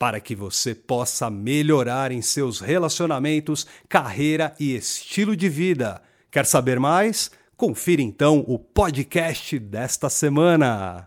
para que você possa melhorar em seus relacionamentos, carreira e estilo de vida. Quer saber mais? Confira então o podcast desta semana.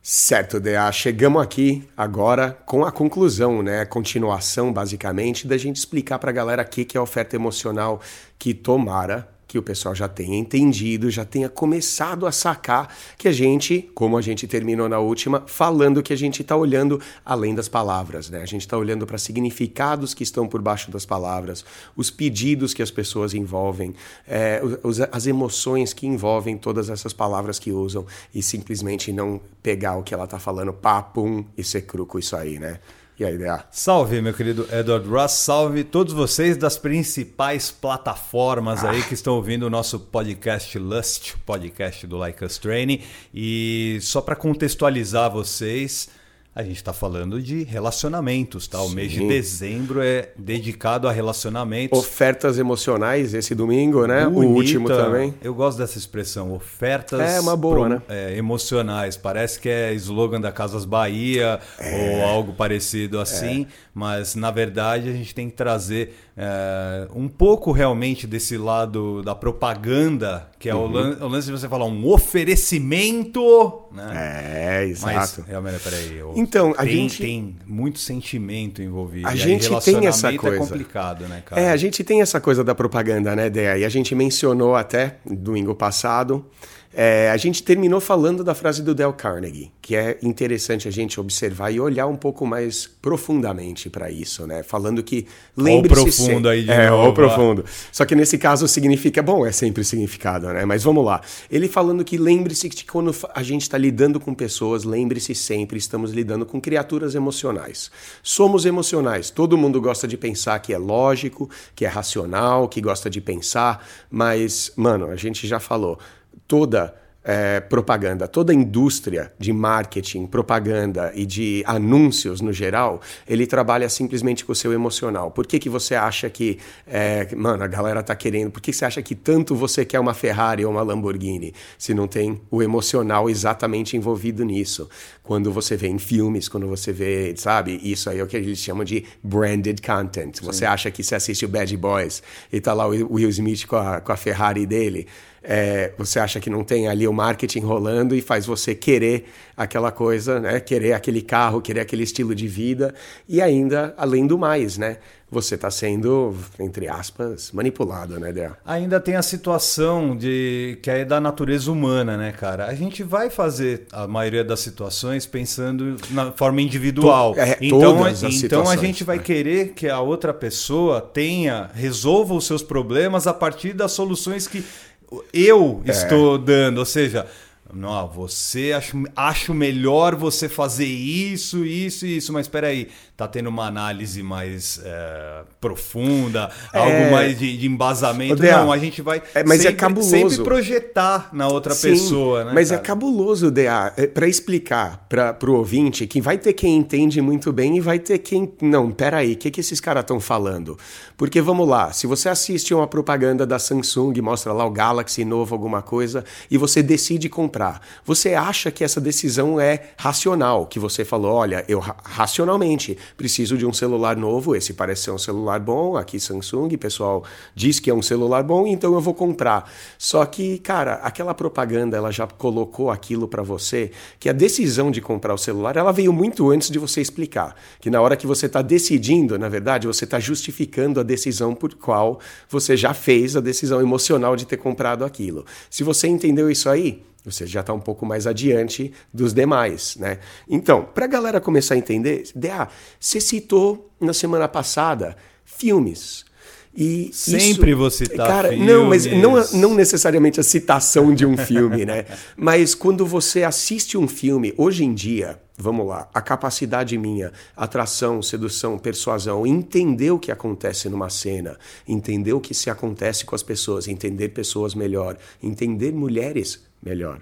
Certo, DA. Chegamos aqui agora com a conclusão, né? A continuação, basicamente, da gente explicar para a galera o que é a oferta emocional que tomara que o pessoal já tenha entendido, já tenha começado a sacar que a gente, como a gente terminou na última, falando que a gente está olhando além das palavras, né? A gente está olhando para significados que estão por baixo das palavras, os pedidos que as pessoas envolvem, é, os, as emoções que envolvem todas essas palavras que usam e simplesmente não pegar o que ela está falando, papum, e ser cru com isso aí, né? E aí, DA? Salve, meu querido Edward Russ, salve todos vocês das principais plataformas ah. aí que estão ouvindo o nosso podcast Lust, podcast do Like Us Training. E só para contextualizar vocês, a gente está falando de relacionamentos, tá? O Sim. mês de dezembro é dedicado a relacionamentos. Ofertas emocionais esse domingo, né? Bonita. O último também. Eu gosto dessa expressão, ofertas é uma boa, pro, né? É, emocionais. Parece que é slogan da Casas Bahia é. ou algo parecido assim, é. mas na verdade a gente tem que trazer é, um pouco realmente desse lado da propaganda, que é uhum. o, lance, o, lance, de você falar um oferecimento. Né? É, exato. Mas, realmente, peraí. Então, a tem, gente. Tem muito sentimento envolvido. A gente tem essa é coisa. É complicado, né, cara? É, a gente tem essa coisa da propaganda, né, Dea? E a gente mencionou até domingo passado. É, a gente terminou falando da frase do Dale Carnegie, que é interessante a gente observar e olhar um pouco mais profundamente para isso, né? Falando que lembre-se profundo aí de é, novo, o profundo. Só que nesse caso significa, bom, é sempre significado, né? Mas vamos lá. Ele falando que lembre-se que quando a gente está lidando com pessoas, lembre-se sempre, estamos lidando com criaturas emocionais. Somos emocionais. Todo mundo gosta de pensar que é lógico, que é racional, que gosta de pensar, mas, mano, a gente já falou toda é, propaganda, toda indústria de marketing, propaganda e de anúncios no geral, ele trabalha simplesmente com o seu emocional. Por que, que você acha que, é, mano, a galera tá querendo, por que você acha que tanto você quer uma Ferrari ou uma Lamborghini se não tem o emocional exatamente envolvido nisso? Quando você vê em filmes, quando você vê, sabe, isso aí é o que eles chamam de branded content. Você Sim. acha que você assiste o Bad Boys e tá lá o Will Smith com a, com a Ferrari dele é, você acha que não tem ali o marketing rolando e faz você querer aquela coisa, né? Querer aquele carro, querer aquele estilo de vida e ainda, além do mais, né? Você está sendo, entre aspas, manipulado, né, Dea? Ainda tem a situação de que é da natureza humana, né, cara? A gente vai fazer a maioria das situações pensando na forma individual. To é, então, então a gente vai né? querer que a outra pessoa tenha, resolva os seus problemas a partir das soluções que eu é. estou dando, ou seja, não, você acho, acho melhor você fazer isso, isso e isso, mas espera aí, tá tendo uma análise mais é, profunda, é... algo mais de, de embasamento. Odea, não, a gente vai é, mas é sempre, é cabuloso. sempre projetar na outra Sim, pessoa, né? Mas cara? é cabuloso, DA, é, para explicar para o ouvinte que vai ter quem entende muito bem e vai ter quem. Não, peraí, o que, que esses caras estão falando? Porque vamos lá, se você assiste uma propaganda da Samsung, mostra lá o Galaxy novo, alguma coisa, e você decide comprar, você acha que essa decisão é racional, que você falou, olha, eu racionalmente preciso de um celular novo, esse parece ser um celular bom, aqui Samsung, pessoal diz que é um celular bom, então eu vou comprar. Só que, cara, aquela propaganda, ela já colocou aquilo para você, que a decisão de comprar o celular, ela veio muito antes de você explicar, que na hora que você está decidindo, na verdade, você está justificando a decisão por qual você já fez a decisão emocional de ter comprado aquilo. Se você entendeu isso aí, você já está um pouco mais adiante dos demais, né? Então, para a galera começar a entender, DA, você citou na semana passada filmes. E Sempre isso, vou citar cara, filmes. Não, mas não, não necessariamente a citação de um filme, né? Mas quando você assiste um filme, hoje em dia, vamos lá, a capacidade minha, atração, sedução, persuasão, entender o que acontece numa cena, entender o que se acontece com as pessoas, entender pessoas melhor, entender mulheres melhor,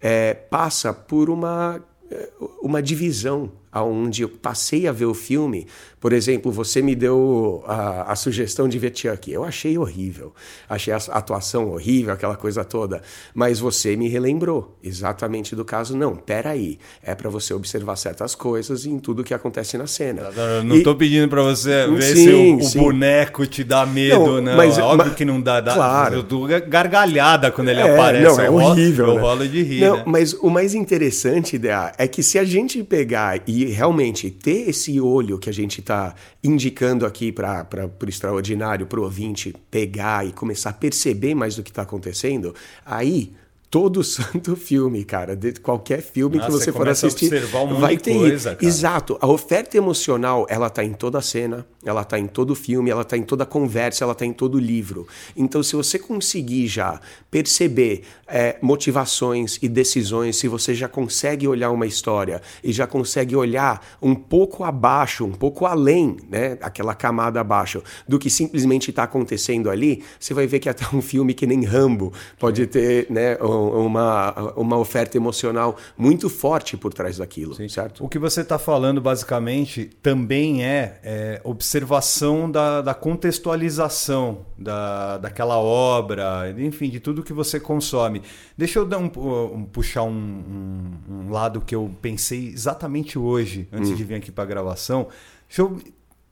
é, passa por uma, é, uma divisão aonde eu passei a ver o filme. Por exemplo, você me deu a, a sugestão de ver Chuck. Eu achei horrível. Achei a atuação horrível, aquela coisa toda. Mas você me relembrou exatamente do caso. Não, peraí. É para você observar certas coisas em tudo que acontece na cena. Não estou pedindo para você ver sim, se o, o boneco te dá medo, não. não. Mas, óbvio mas, que não dá. dá claro. Eu dou gargalhada quando ele é, aparece. Não, é horrível. Eu né? rolo de rir. Não, né? Mas o mais interessante, Dea, é que se a gente pegar e realmente ter esse olho que a gente está indicando aqui para o extraordinário, para o ouvinte pegar e começar a perceber mais do que está acontecendo, aí todo santo filme, cara, de qualquer filme Nossa, que você for assistir, um vai ter coisa, exato. A oferta emocional, ela tá em toda a cena, ela tá em todo filme, ela tá em toda conversa, ela tá em todo livro. Então, se você conseguir já perceber é, motivações e decisões, se você já consegue olhar uma história e já consegue olhar um pouco abaixo, um pouco além, né, aquela camada abaixo do que simplesmente está acontecendo ali, você vai ver que até um filme que nem Rambo pode ter, né, um, uma, uma oferta emocional muito forte por trás daquilo, Sim. certo? O que você está falando basicamente também é, é observação da, da, contextualização da, daquela obra, enfim, de tudo que você consome. Deixa eu dar um, um puxar um, um, um, lado que eu pensei exatamente hoje, antes hum. de vir aqui para a gravação. Deixa eu,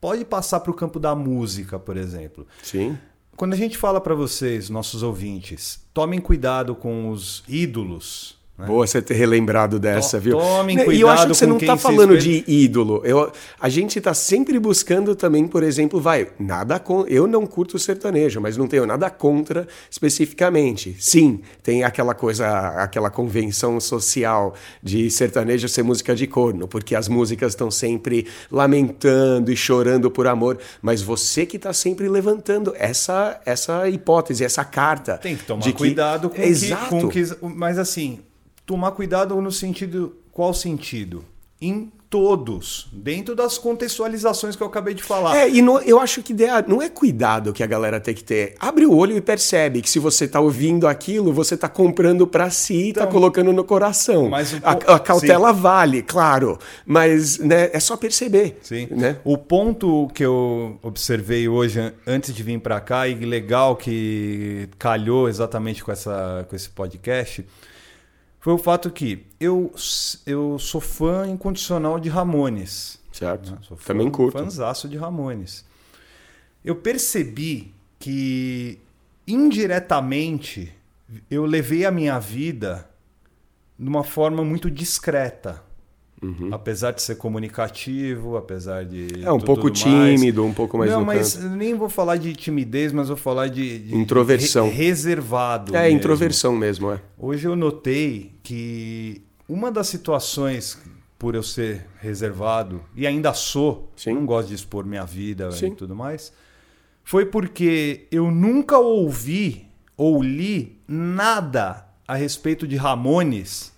pode passar para o campo da música, por exemplo. Sim. Quando a gente fala para vocês, nossos ouvintes, tomem cuidado com os ídolos né? Boa você ter relembrado dessa, viu? Tomem cuidado E eu acho que você não está falando de ídolo. Eu, a gente está sempre buscando também, por exemplo, vai, nada com, eu não curto sertanejo, mas não tenho nada contra especificamente. Sim, tem aquela coisa, aquela convenção social de sertanejo ser música de corno, porque as músicas estão sempre lamentando e chorando por amor, mas você que está sempre levantando essa essa hipótese, essa carta. Tem que tomar cuidado com, Exato. Que, com que, mas assim, tomar cuidado no sentido. Qual sentido? Em todos, dentro das contextualizações que eu acabei de falar. É, e não, eu acho que ideia, não é cuidado que a galera tem que ter. Abre o olho e percebe que se você está ouvindo aquilo, você está comprando para si e está então, colocando no coração. Mas um a, a, cautela sim. vale, claro, mas né, é só perceber. Sim. Né? O ponto que eu observei hoje, antes de vir para cá, e legal que calhou exatamente com, essa, com esse podcast foi o fato que eu, eu sou fã incondicional de Ramones. Certo. Né? Sou fã, Também curto. Fãzaço de Ramones. Eu percebi que indiretamente eu levei a minha vida de uma forma muito discreta. Uhum. Apesar de ser comunicativo, apesar de. É um pouco tímido, mais. um pouco mais. Não, mas canto. nem vou falar de timidez, mas vou falar de. de introversão. Re reservado. É, mesmo. introversão mesmo, é. Hoje eu notei que uma das situações, por eu ser reservado, e ainda sou, Sim. não gosto de expor minha vida Sim. e tudo mais, foi porque eu nunca ouvi ou li nada a respeito de Ramones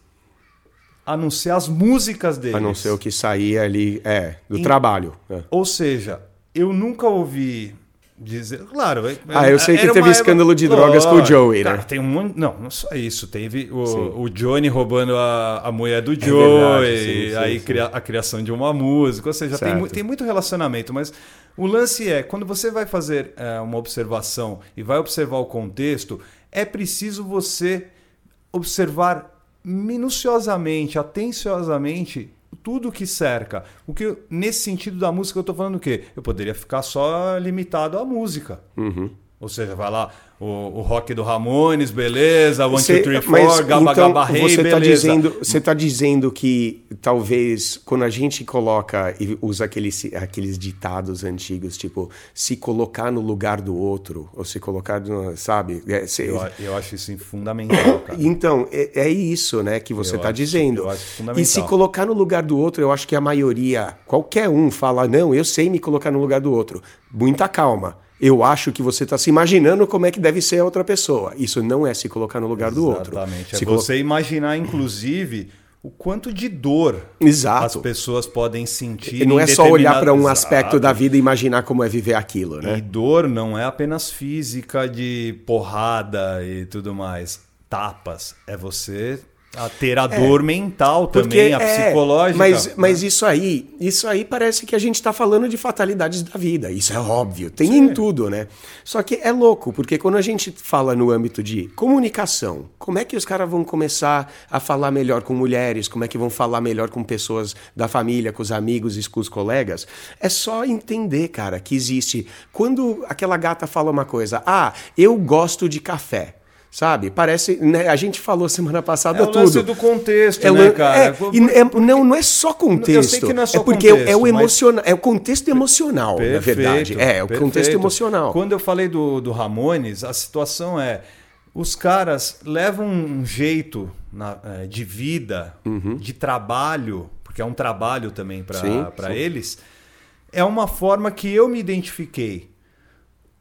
a não ser as músicas deles. A não ser o que saía ali, é, do em... trabalho. É. Ou seja, eu nunca ouvi dizer. Claro. É, ah, eu sei que teve escândalo de drogas oh, com o Joey, cara, né? Tem um Não, não só isso. Teve o, o Johnny roubando a, a mulher do é Joey, é sim, sim, aí sim. Cria, a criação de uma música. Ou seja, tem, tem muito relacionamento, mas. O lance é, quando você vai fazer é, uma observação e vai observar o contexto, é preciso você observar minuciosamente, atenciosamente tudo que cerca. O que nesse sentido da música eu estou falando o quê? Eu poderia ficar só limitado à música. Uhum. Ou seja, vai lá, o, o rock do Ramones, beleza, One, Two, Three, Four, Gaba então, Gaba Hey, você tá beleza. Dizendo, você está dizendo que talvez quando a gente coloca e usa aqueles, aqueles ditados antigos, tipo, se colocar no lugar do outro, ou se colocar, no, sabe? É, se, eu, eu, acho isso fundamental, cara. Então, é, é isso né, que você está dizendo. Eu acho fundamental. E se colocar no lugar do outro, eu acho que a maioria, qualquer um fala, não, eu sei me colocar no lugar do outro. Muita calma eu acho que você está se imaginando como é que deve ser a outra pessoa. Isso não é se colocar no lugar do outro. Exatamente. Se é você colo... imaginar, inclusive, o quanto de dor Exato. as pessoas podem sentir. E não é só olhar para um aspecto da vida e imaginar como é viver aquilo, E né? dor não é apenas física de porrada e tudo mais. Tapas. É você a ter a dor mental também, a é, psicológica. Mas, né? mas isso aí, isso aí parece que a gente está falando de fatalidades da vida. Isso é óbvio, tem em tudo, né? Só que é louco, porque quando a gente fala no âmbito de comunicação, como é que os caras vão começar a falar melhor com mulheres? Como é que vão falar melhor com pessoas da família, com os amigos e com os colegas? É só entender, cara, que existe. Quando aquela gata fala uma coisa, ah, eu gosto de café. Sabe? Parece. né, a gente falou semana passada é o tudo. lance do contexto, É, né, cara? é, é- não, não é só contexto. Eu sei que não é só porque contexto, é o mas- emocional, é o contexto emocional, na verdade. É, o contexto perfeito. emocional. Quando eu falei do, do Ramones, a situação é: os caras levam um jeito na- eh, de vida, de trabalho, porque é um trabalho também Uhum. Para eles, é uma forma que eu me identifiquei.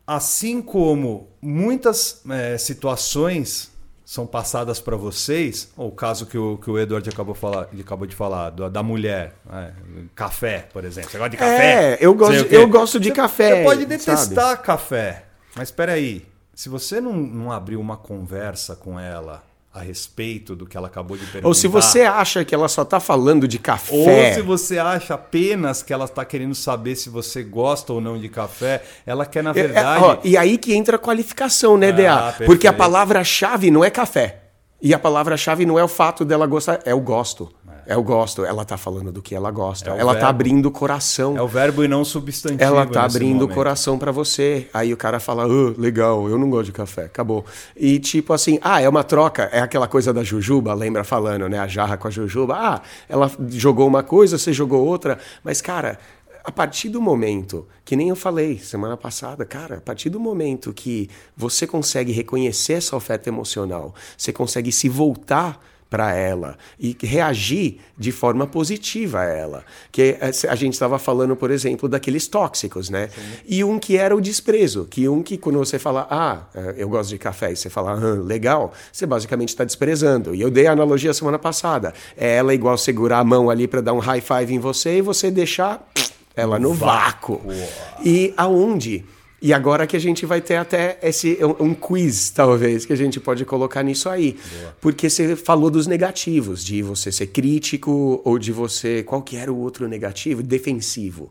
Assim como muitas eh, situações são passadas para vocês, ou o caso que o, que o Eduardo acabou, falar, acabou de falar, da, da mulher, né? café, por exemplo. Você gosta de café? É, eu gosto- eu gosto de Você- café, Você pode sabe? detestar café, mas espera aí. Se você não, não abrir uma conversa com ela a respeito do que ela acabou de perguntar... Ou se você acha que ela só tá falando de Ou café. se você acha apenas que ela está querendo saber se você gosta ou não de café, ela quer, na É, verdade. ó, e aí que entra a qualificação, né, Ah, DA? perfeito. Porque a palavra-chave não é café. E a palavra-chave não é o fato dela gostar, é o gosto. É, o gosto. Ela tá falando do que ela gosta. É ela tá verbo. abrindo o coração. É o verbo e não o substantivo. Ela tá abrindo o coração pra você. Aí o cara fala, "Ah, legal, eu não gosto de café, acabou. E tipo assim, ah, é uma troca, é aquela coisa da jujuba, lembra falando, né? A jarra com a jujuba. Ah, ela jogou uma coisa, você jogou outra. Mas, cara, a partir do momento, que nem eu falei semana passada, cara, a partir do momento que você consegue reconhecer essa oferta emocional, você consegue se voltar para ela e reagir de forma positiva a ela. Que eh, a gente estava falando, por exemplo, daqueles tóxicos, né? E um que era o desprezo, que um que quando você fala, ah, eh, eu gosto de café, e você fala, ah, legal, você basicamente está desprezando. E eu dei a analogia semana passada. É ela igual segurar a mão ali para dar um high five em você e você deixar ela no vácuo. E aonde? E agora que a gente vai ter até esse um, um quiz, talvez, que a gente pode colocar nisso aí. Porque você falou dos negativos, de você ser crítico ou de você. Qual que era o outro negativo? Defensivo.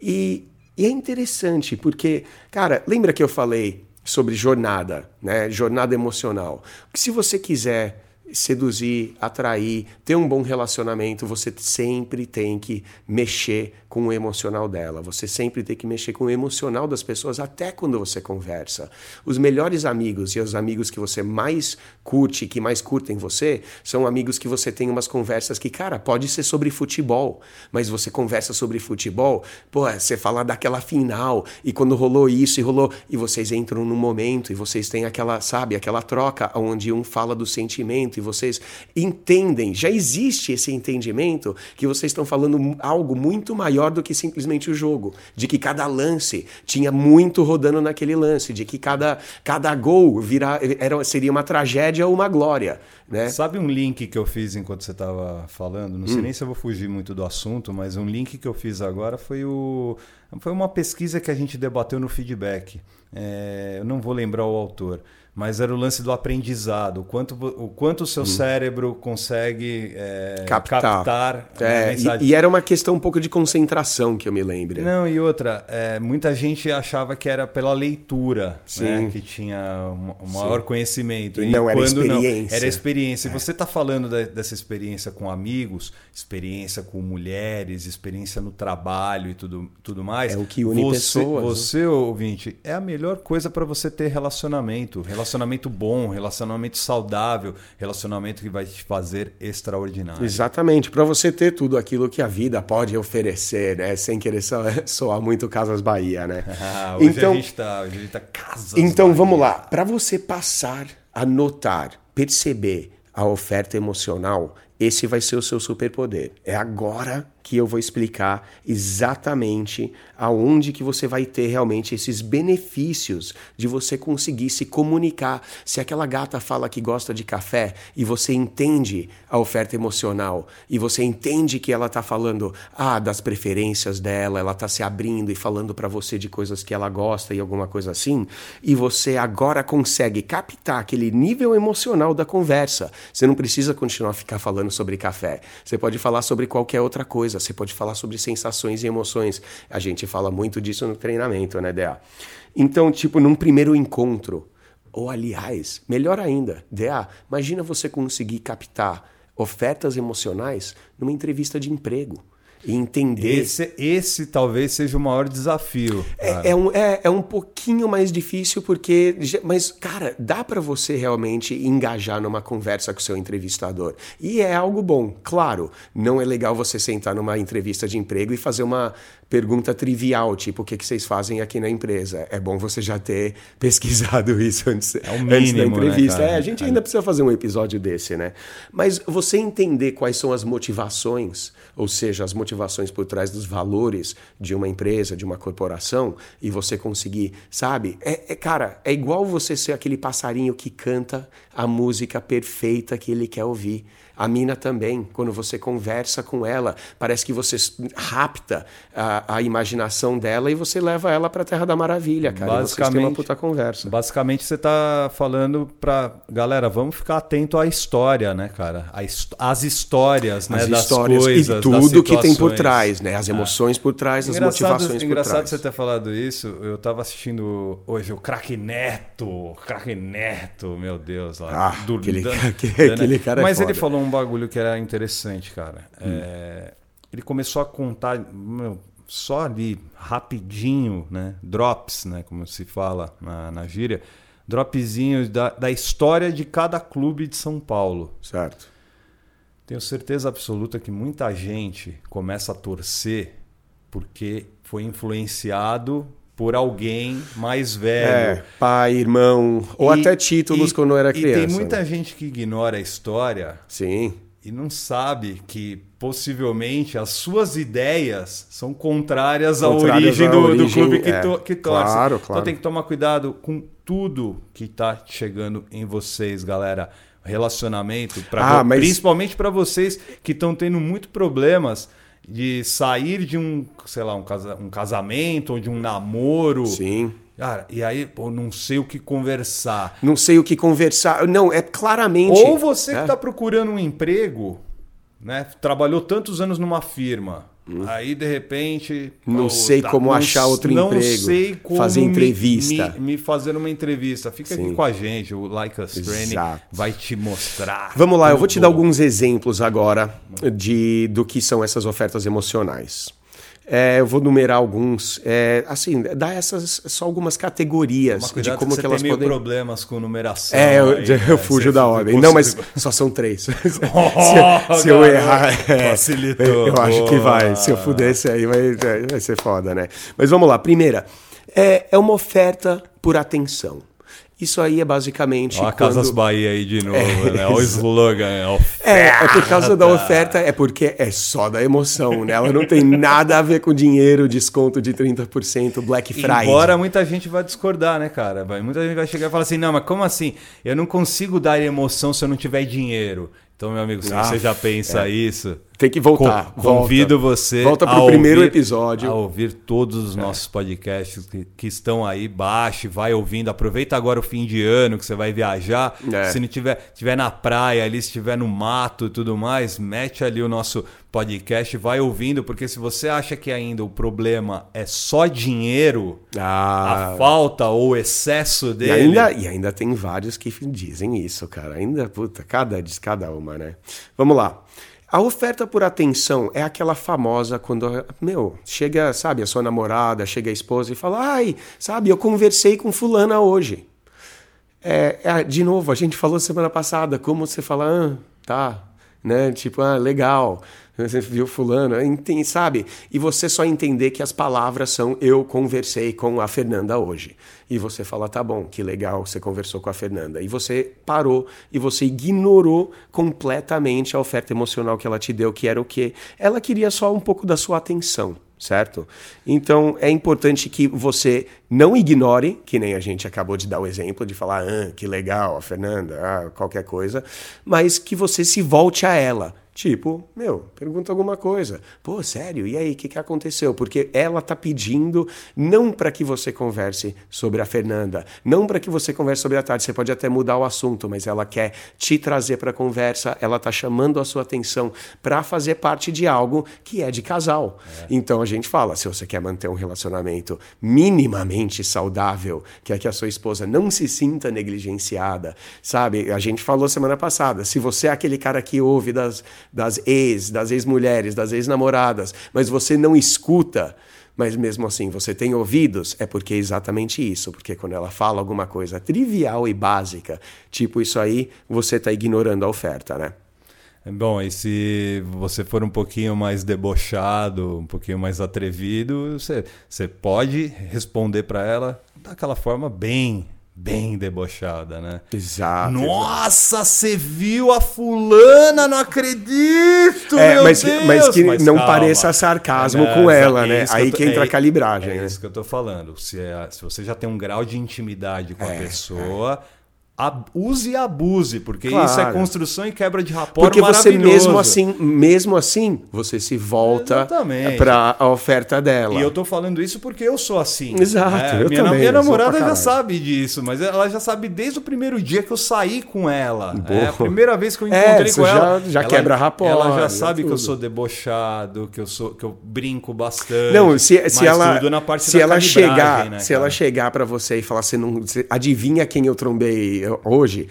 E, e é interessante, porque, cara, lembra que eu falei sobre jornada, né? Jornada emocional. Que se você quiser seduzir, atrair, ter um bom relacionamento, você sempre tem que mexer com o emocional dela. Você sempre tem que mexer com o emocional das pessoas, até quando você conversa. Os melhores amigos e os amigos que você mais curte, que mais curtem você, são amigos que você tem umas conversas que, cara, pode ser sobre futebol, mas você conversa sobre futebol, pô, você fala daquela final, e quando rolou isso e rolou, e vocês entram num momento e vocês têm aquela, sabe, aquela troca onde um fala do sentimento vocês entendem, já existe esse entendimento que vocês estão falando algo muito maior do que simplesmente o jogo, de que cada lance tinha muito rodando naquele lance, de que cada, cada gol vira, era, seria uma tragédia ou uma glória, né? Sabe um link que eu fiz enquanto você estava falando? Não sei nem se eu vou fugir muito do assunto, mas um link que eu fiz agora foi o foi uma pesquisa que a gente debateu no feedback. É, eu não vou lembrar o autor, mas era o lance do aprendizado, o quanto o quanto o seu cérebro consegue é, Captar. captar É, e, e era uma questão um pouco de concentração que eu me lembro. Não, e outra, é, muita gente achava que era pela leitura né, Sim. que tinha um, um maior conhecimento. E não era experiência. era experiência. E você está falando da- dessa experiência com amigos, experiência com mulheres, experiência no trabalho e tudo, tudo mais. É o que une você, pessoas, né? Você, ouvinte, é a melhor coisa para você ter relacionamento. Relacionamento bom, relacionamento saudável, relacionamento que vai te fazer extraordinário. Exatamente, para você ter tudo aquilo que a vida pode oferecer, né? Sem querer so- soar muito Casas Bahia, né? Ah, hoje a gente está tá casas. Então Bahia. vamos lá, para você passar a notar, perceber a oferta emocional, esse vai ser o seu superpoder. É agora que eu vou explicar exatamente aonde que você vai ter realmente esses benefícios de você conseguir se comunicar. Se aquela gata fala que gosta de café e você entende a oferta emocional e você entende que ela está falando ah, das preferências dela, ela está se abrindo e falando para você de coisas que ela gosta e alguma coisa assim, e você agora consegue captar aquele nível emocional da conversa. Você não precisa continuar a ficar falando sobre café. Você pode falar sobre qualquer outra coisa, você pode falar sobre sensações e emoções. A gente fala muito disso no treinamento, né, DA? Então, tipo, num primeiro encontro, ou aliás, melhor ainda, DA, imagina você conseguir captar ofertas emocionais numa entrevista de emprego e entender. Esse, esse talvez seja o maior desafio. É, é, um, é, é um pouquinho mais difícil porque. Mas, cara, dá para você realmente engajar numa conversa com o seu entrevistador. E é algo bom. Claro, não é legal você sentar numa entrevista de emprego e fazer uma pergunta trivial, tipo, o que, que vocês fazem aqui na empresa? É bom você já ter pesquisado isso antes, é mínimo, antes da né, entrevista. Né, é, a gente ainda precisa fazer um episódio desse, né? Mas você entender quais são as motivações, ou seja, as motivações por trás dos valores de uma empresa, de uma corporação, e você conseguir, sabe? É, é cara, é igual você ser aquele passarinho que canta a música perfeita que ele quer ouvir. A mina também, quando você conversa com ela, parece que você rapta a, a imaginação dela e você leva ela para a Terra da Maravilha, cara. Basicamente, uma puta conversa. Basicamente, você tá falando para galera, vamos ficar atento à história, né, cara? As histórias, né, As das histórias coisas, e tudo que tem por trás, né? As é. emoções é. por trás, as motivações por trás. Engraçado você ter falado isso. Eu tava assistindo hoje o Craque Neto, Neto, meu Deus, lá. Ah, do, aquele, aquele cara é Mas foda. ele falou um bagulho que era interessante, cara. Hum. É, ele começou a contar, meu, só ali, rapidinho, né? Drops, né? Como se fala na, na gíria. Dropzinhos da, da história de cada clube de São Paulo. Certo. Tenho certeza absoluta que muita gente começa a torcer porque foi influenciado por alguém mais velho. É, pai, irmão, ou e, até títulos e, quando era criança. E tem muita né? gente que ignora a história. Sim. E não sabe que possivelmente as suas ideias são contrárias, à origem, do, origem, do, clube que, é, to, que torce. Claro, claro. Então tem que tomar cuidado com tudo que está chegando em vocês, galera. Relacionamento, ah, mas... principalmente para vocês que estão tendo muito problemas de sair de um, sei lá, um, casa, um casamento ou de um namoro. Sim. Cara, e aí, pô, não sei o que conversar. Não sei o que conversar. Não, é claramente. Ou você é. que está procurando um emprego, né? Trabalhou tantos anos numa firma. Hum. Aí, de repente. Não pô, sei tá, como não, achar outro não emprego. Não sei como. Fazer entrevista. Me, me, fazer uma entrevista. Fica Sim. aqui com a gente. O Like Us Training vai te mostrar. Vamos lá, eu vou te dar alguns exemplos agora de, do que são essas ofertas emocionais. É, eu vou numerar alguns. É, assim, dá essas só algumas categorias de como que, que elas tem podem. problemas com numeração. É, eu, aí, eu fujo da ordem. Não, mas só são três. Oh, se, se eu errar, é, eu acho que vai. Se eu fuder esse aí, vai, vai ser foda, né? Mas vamos lá. Primeira, é, é uma oferta por atenção. Isso aí é basicamente. Olha a quando... Casas Bahia aí de novo, é, né? Olha o slogan. É, é por causa da oferta, é porque é só da emoção, né? Ela não tem nada a ver com dinheiro, desconto de 30%, Black Friday. Embora muita gente vai discordar, né, cara? Muita gente vai chegar e falar assim: não, mas como assim? Eu não consigo dar emoção se eu não tiver dinheiro. Então, meu amigo, se ah, você já pensa é. isso. Tem que voltar. convido volta. você. Volta para o primeiro episódio. A ouvir todos os é. nossos podcasts que, que, estão aí. Baixe, vai ouvindo. Aproveita agora o fim de ano que você vai viajar. É. Se não tiver, tiver na praia ali, se estiver no mato e tudo mais, mete ali o nosso podcast, vai ouvindo, porque se você acha que ainda o problema é só dinheiro, ah. a falta ou excesso dele. E ainda, e ainda tem vários que dizem isso, cara. Ainda, puta, cada diz cada uma, né? Vamos lá. A oferta por atenção é aquela famosa quando, meu, chega, sabe, a sua namorada, chega a esposa e fala: ai, sabe, eu conversei com Fulana hoje. É, é, de novo, a gente falou semana passada, como você fala, ah, tá, né? Tipo, ah, legal. Você viu fulano, sabe? E você só entender que as palavras são eu conversei com a Fernanda hoje. E você fala, tá bom, que legal, você conversou com a Fernanda. E você parou e você ignorou completamente a oferta emocional que ela te deu, que era o quê? Ela queria só um pouco da sua atenção certo? Então é importante que você não ignore, que nem a gente acabou de dar o exemplo de falar, ah, que legal, a Fernanda, ah, qualquer coisa, mas que você se volte a ela. Tipo, meu, pergunta alguma coisa. Pô, sério, e aí, o que, que aconteceu? Porque ela tá pedindo não para que você converse sobre a Fernanda, não para que você converse sobre a tarde. Você pode até mudar o assunto, mas ela quer te trazer para conversa, ela tá chamando a sua atenção para fazer parte de algo que é de casal. É. Então a gente fala, se você quer manter um relacionamento minimamente saudável, que é que a sua esposa não se sinta negligenciada, sabe? A gente falou semana passada, se você é aquele cara que ouve das das ex, das ex-mulheres, das ex-namoradas, mas você não escuta, mas mesmo assim você tem ouvidos, é porque é exatamente isso. Porque quando ela fala alguma coisa trivial e básica, tipo isso aí, você está ignorando a oferta, né? Bom, e se você for um pouquinho mais debochado, um pouquinho mais atrevido, você, você pode responder para ela daquela forma bem bem debochada, né? Exato. Nossa, você viu a fulana? Não acredito, é, meu mas, Deus! Mas que mas não calma. pareça sarcasmo é, com ela, né? Aí que, tô, que entra é, a calibragem. É né? isso que eu tô falando. Se, é, se você já tem um grau de intimidade com a é, pessoa use e abuse, porque claro. isso é construção e quebra de rapport Porque você mesmo assim, mesmo assim, você se volta para a oferta dela. E eu tô falando isso porque eu sou assim. Exato, é, eu minha, também. Minha namorada já sabe disso, mas ela já sabe desde o primeiro dia que eu saí com ela. Boa. É a primeira vez que eu é, encontrei é, com já, ela. Já ela, quebra rapport. Ela já sabe que eu sou debochado, que eu sou que eu brinco bastante. Não, se, se ela se ela chegar, né, se ela chegar para você e falar você não, você, adivinha quem eu trombei hoje?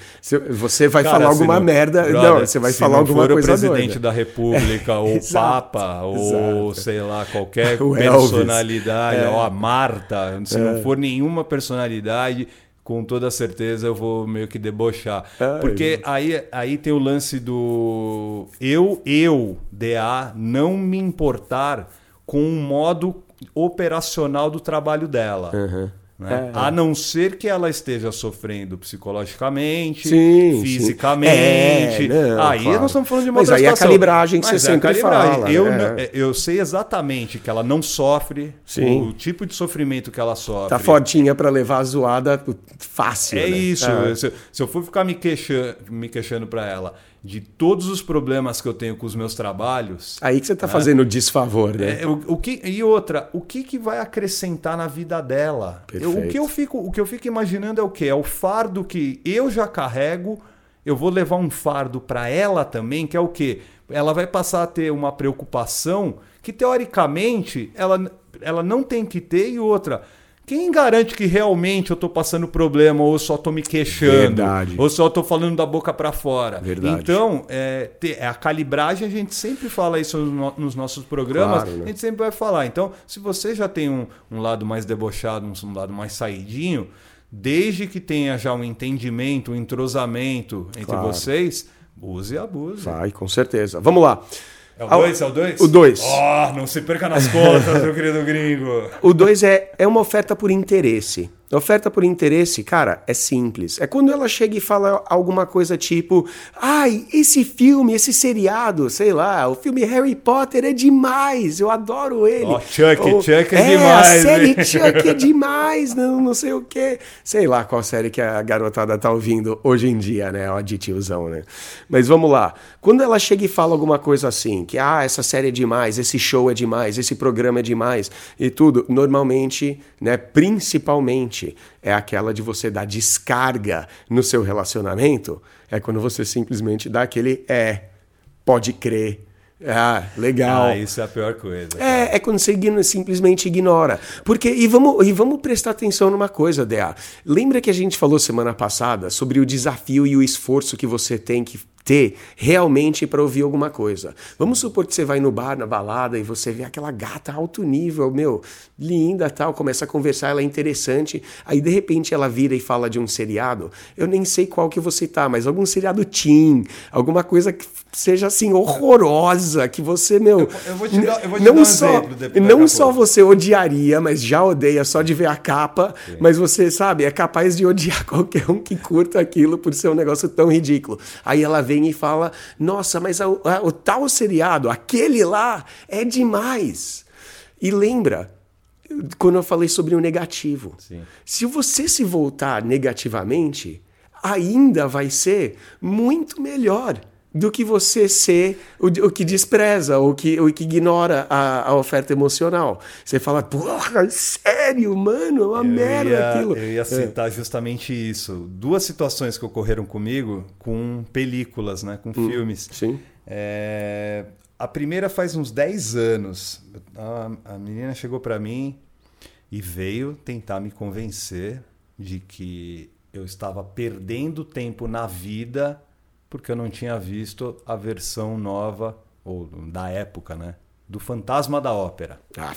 Você vai Cara, falar alguma não, merda. Brother, não, você vai falar alguma coisa. Se for o presidente doida. da República, ou o Papa, ou sei lá, qualquer personalidade, é. ou a Marta, se é. não for nenhuma personalidade, com toda certeza eu vou meio que debochar. Ai, Porque aí, aí tem o lance do eu, eu, DA, não me importar com o modo operacional do trabalho dela. Uhum. Né? É. A não ser que ela esteja sofrendo psicologicamente, sim, fisicamente. Sim. É, não, aí claro. nós estamos falando de uma Mas aí situação. a calibragem que Mas você é sempre fala. Eu, né? eu sei exatamente que ela não sofre, sim. o tipo de sofrimento que ela sofre. Tá fortinha para levar a zoada fácil. É né? isso. É. Se, se, eu for ficar me queixando, me queixando para ela de todos os problemas que eu tenho com os meus trabalhos. Aí que você está né? fazendo desfavor, né? É, o, o, que, e outra, o que, que vai acrescentar na vida dela? Eu, o, que eu fico, o que eu fico imaginando é o quê? É o fardo que eu já carrego, eu vou levar um fardo para ela também, que é o quê? Ela vai passar a ter uma preocupação que, teoricamente, ela, ela não tem que ter, e outra quem garante que realmente eu estou passando problema ou só estou me queixando? Verdade. Ou só estou falando da boca para fora? Verdade. Então, é, é, a calibragem, a gente sempre fala isso no, nos nossos programas, claro, né? a gente sempre vai falar. Então, se você já tem um, um lado mais debochado, um, um lado mais saidinho, desde que tenha já um entendimento, um entrosamento entre claro. vocês, use e abuse. Vai, com certeza. Vamos lá. É o 2? É o 2? O 2. Oh, não se perca nas contas, meu querido gringo. O 2 é, é uma oferta por interesse. Oferta por interesse, cara, é simples. É quando ela chega e fala alguma coisa tipo: ai, esse filme, esse seriado, sei lá, o filme Harry Potter é demais, eu adoro ele. Oh, Chuck, Ou, Chuck é, é demais. A série né? Chuck é demais, não, não sei o quê. Sei lá qual série que a garotada tá ouvindo hoje em dia, né? O tiozão, né? Mas vamos lá. Quando ela chega e fala alguma coisa assim, que ah, essa série é demais, esse show é demais, esse programa é demais e tudo, normalmente, né, principalmente é aquela de você dar descarga no seu relacionamento, é quando você simplesmente dá aquele é, pode crer. Ah, legal. Ah, isso é a pior coisa. É, é quando você simplesmente ignora. Porque, e vamos, e vamos prestar atenção numa coisa, DA. Lembra que a gente falou semana passada sobre o desafio e o esforço que você tem que ter realmente para ouvir alguma coisa. Vamos supor que você vai no bar, na balada, e você vê aquela gata alto nível, meu, linda tal, começa a conversar, ela é interessante, aí de repente ela vira e fala de um seriado. Eu nem sei qual que você tá, mas algum seriado teen, alguma coisa que seja assim horrorosa, que você, meu, Eu, eu vou te dar, eu vou te não dar um só, não só você odiaria, mas já odeia só de ver a capa, mas você, sabe, é capaz de odiar qualquer um que curta aquilo por ser um negócio tão ridículo. Aí ela vem e fala: Nossa, mas a- a- o tal seriado, aquele lá, é demais. E lembra, quando eu falei sobre o negativo. Sim. Se você se voltar negativamente, ainda vai ser muito melhor do que você ser o, o que despreza ou que, o que ignora a, a oferta emocional. Você fala, porra, sério, mano, é uma Eu merda ia, aquilo. eu ia citar justamente isso. Duas situações que ocorreram comigo com películas, né? Com filmes. Sim. É, a primeira faz uns 10 anos. A, a menina chegou para mim e veio tentar me convencer de que eu estava perdendo tempo na vida porque eu não tinha visto a versão nova, ou da época, né? Do Fantasma da Ópera. Ah,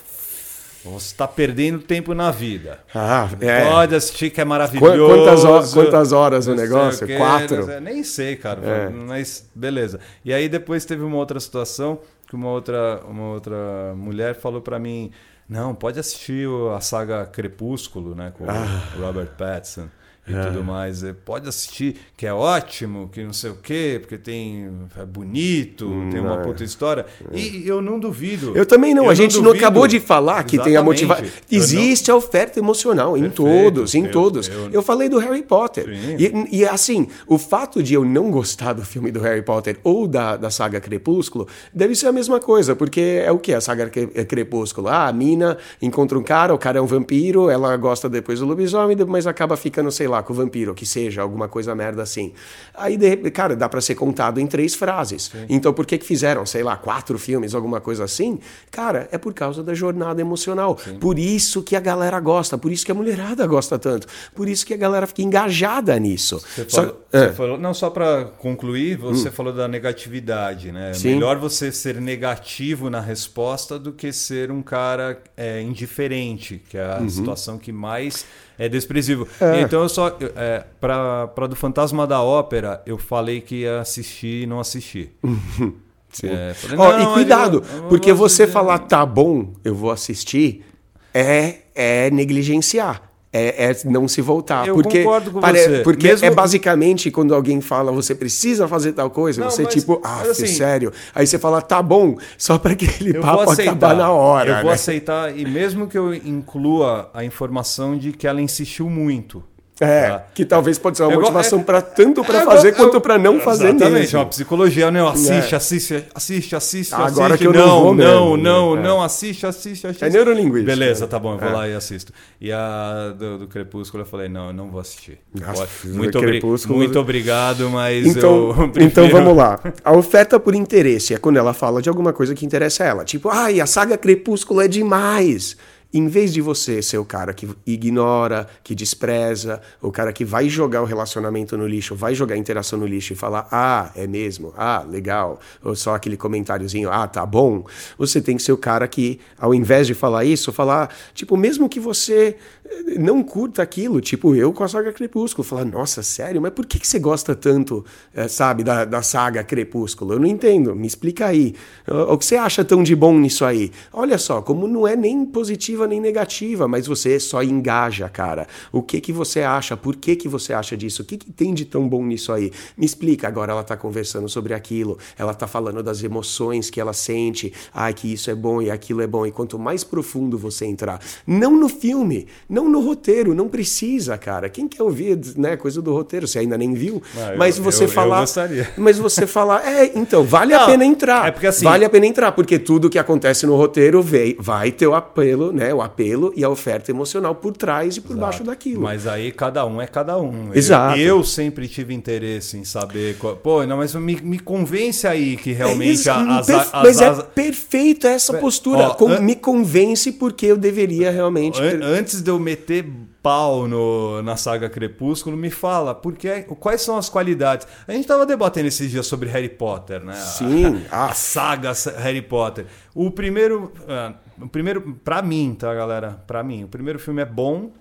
Você está perdendo tempo na vida. ah, é. Pode assistir que é maravilhoso. Quantas horas, quantas horas o sei negócio? quê, Quatro? sei- nem sei, cara. É. Mas beleza. E aí depois teve uma outra situação que uma outra, uma outra mulher falou pra mim: não, pode assistir a saga Crepúsculo, né? Com Ah. o Robert Pattinson. E tudo mais, É, pode assistir, que é ótimo, que não sei o quê, porque tem é bonito, tem uma não. puta história. E eu não duvido. Eu também não. Eu a gente não, duvido. acabou de falar que tem a Exatamente. motivação. Eu não- Existe a oferta emocional em Perfeito. todos, em Eu- todos. eu- Eu, falei do Harry Potter. E, e, assim, o fato de eu não gostar do filme do Harry Potter ou da, da saga Crepúsculo deve ser a mesma coisa, porque é o que a saga é Crepúsculo? Ah, a mina encontra um cara, o cara é um vampiro, ela gosta depois do lobisomem, mas acaba ficando, sei lá, com o vampiro, que seja, alguma coisa merda assim. Aí, de repente, cara, dá pra ser contado em três frases. Então, por que que fizeram, sei lá, quatro filmes, alguma coisa assim? Cara, é por causa da jornada emocional. Por isso que a galera gosta, por isso que a mulherada gosta tanto, por isso que a galera fica engajada nisso. Você Só- falou, é. Hum. você falou- não, só para concluir, você falou da negatividade, né? Sim. Melhor você ser negativo na resposta do que ser um cara é, indiferente, que é a Uhum. situação que mais é desprezível. Então eu só é, para do Fantasma da Ópera eu falei que ia assistir e não assisti. Sim. É, falei, não, e cuidado, eu- eu porque você falar tá bom, eu vou assistir, é, é negligenciar. É, é não se voltar. Eu porque concordo com pare- você. Porque Mesmo- é basicamente quando alguém fala você precisa fazer tal coisa, Não, você mas- tipo, ah, assim- sério. Aí você fala tá bom, só para aquele papo aceitar. acabar na hora. Eu vou né? aceitar e mesmo que eu inclua a informação de que ela insistiu muito. É, tá? que talvez pode ser uma É igual- motivação é- para tanto para É, fazer quanto para não fazer Exatamente, mesmo. é uma psicologia, não. Assiste, É. assiste, assiste, assiste, Agora assiste. que eu não não, vou não, mesmo, não, né? não, assiste, assiste, assiste. É neurolinguística. Beleza, tá bom, eu vou É. lá e assisto. E a do, do Crepúsculo eu falei, não, eu não vou assistir. Nossa, muito, obri- Crepúsculo- muito obrigado, mas Então, eu prefiro... então vamos lá. A oferta por interesse é quando ela fala de alguma coisa que interessa a ela. Tipo, ai, a saga Crepúsculo é demais. Em vez de você ser o cara que ignora, que despreza, o cara que vai jogar o relacionamento no lixo, vai jogar a interação no lixo e falar, ah, é mesmo, ah, legal, ou só aquele comentáriozinho, ah, tá bom, você tem que ser o cara que, ao invés de falar isso, falar, tipo, mesmo que você não curta aquilo, tipo eu com a saga Crepúsculo, falar, nossa, sério, mas por que, que você gosta tanto, eh, sabe, da, da saga Crepúsculo? Eu não entendo, me explica aí. O o que você acha tão de bom nisso aí? Olha só, como não é nem positiva nem negativa, mas você só engaja, cara. O que que você acha? Por que que você acha disso? O que que tem de tão bom nisso aí? Me explica. Agora ela tá conversando sobre aquilo, ela tá falando das emoções que ela sente, ai, que isso é bom e aquilo é bom. E quanto mais profundo você entrar, não no filme, não no roteiro, não precisa, cara. Quem quer ouvir, né, coisa do roteiro, você ainda nem viu, Ah, eu- mas você eu- eu falar, gostaria. mas você falar, é, então, vale a Não, pena entrar. é porque assim- vale a pena entrar, porque tudo que acontece no roteiro vei- vai ter o apelo, né, o apelo e a oferta emocional por trás e por baixo daquilo. Mas aí cada um é cada um. Eu- Exato. Eu, sempre tive interesse em saber. Qual... Pô, não, mas me, me convence aí que É realmente isso, a- as, perfe- as- mas é perfeita essa postura. ó, Com- an- me convence porque eu deveria realmente. An- Antes de eu meter pau no, na saga Crepúsculo, me fala, porque quais são as qualidades? A gente tava debatendo esses dias sobre Harry Potter, né? Sim. A, a saga Harry Potter. O primeiro, uh, o primeiro, para mim, tá, galera? Para mim, o primeiro filme é bom,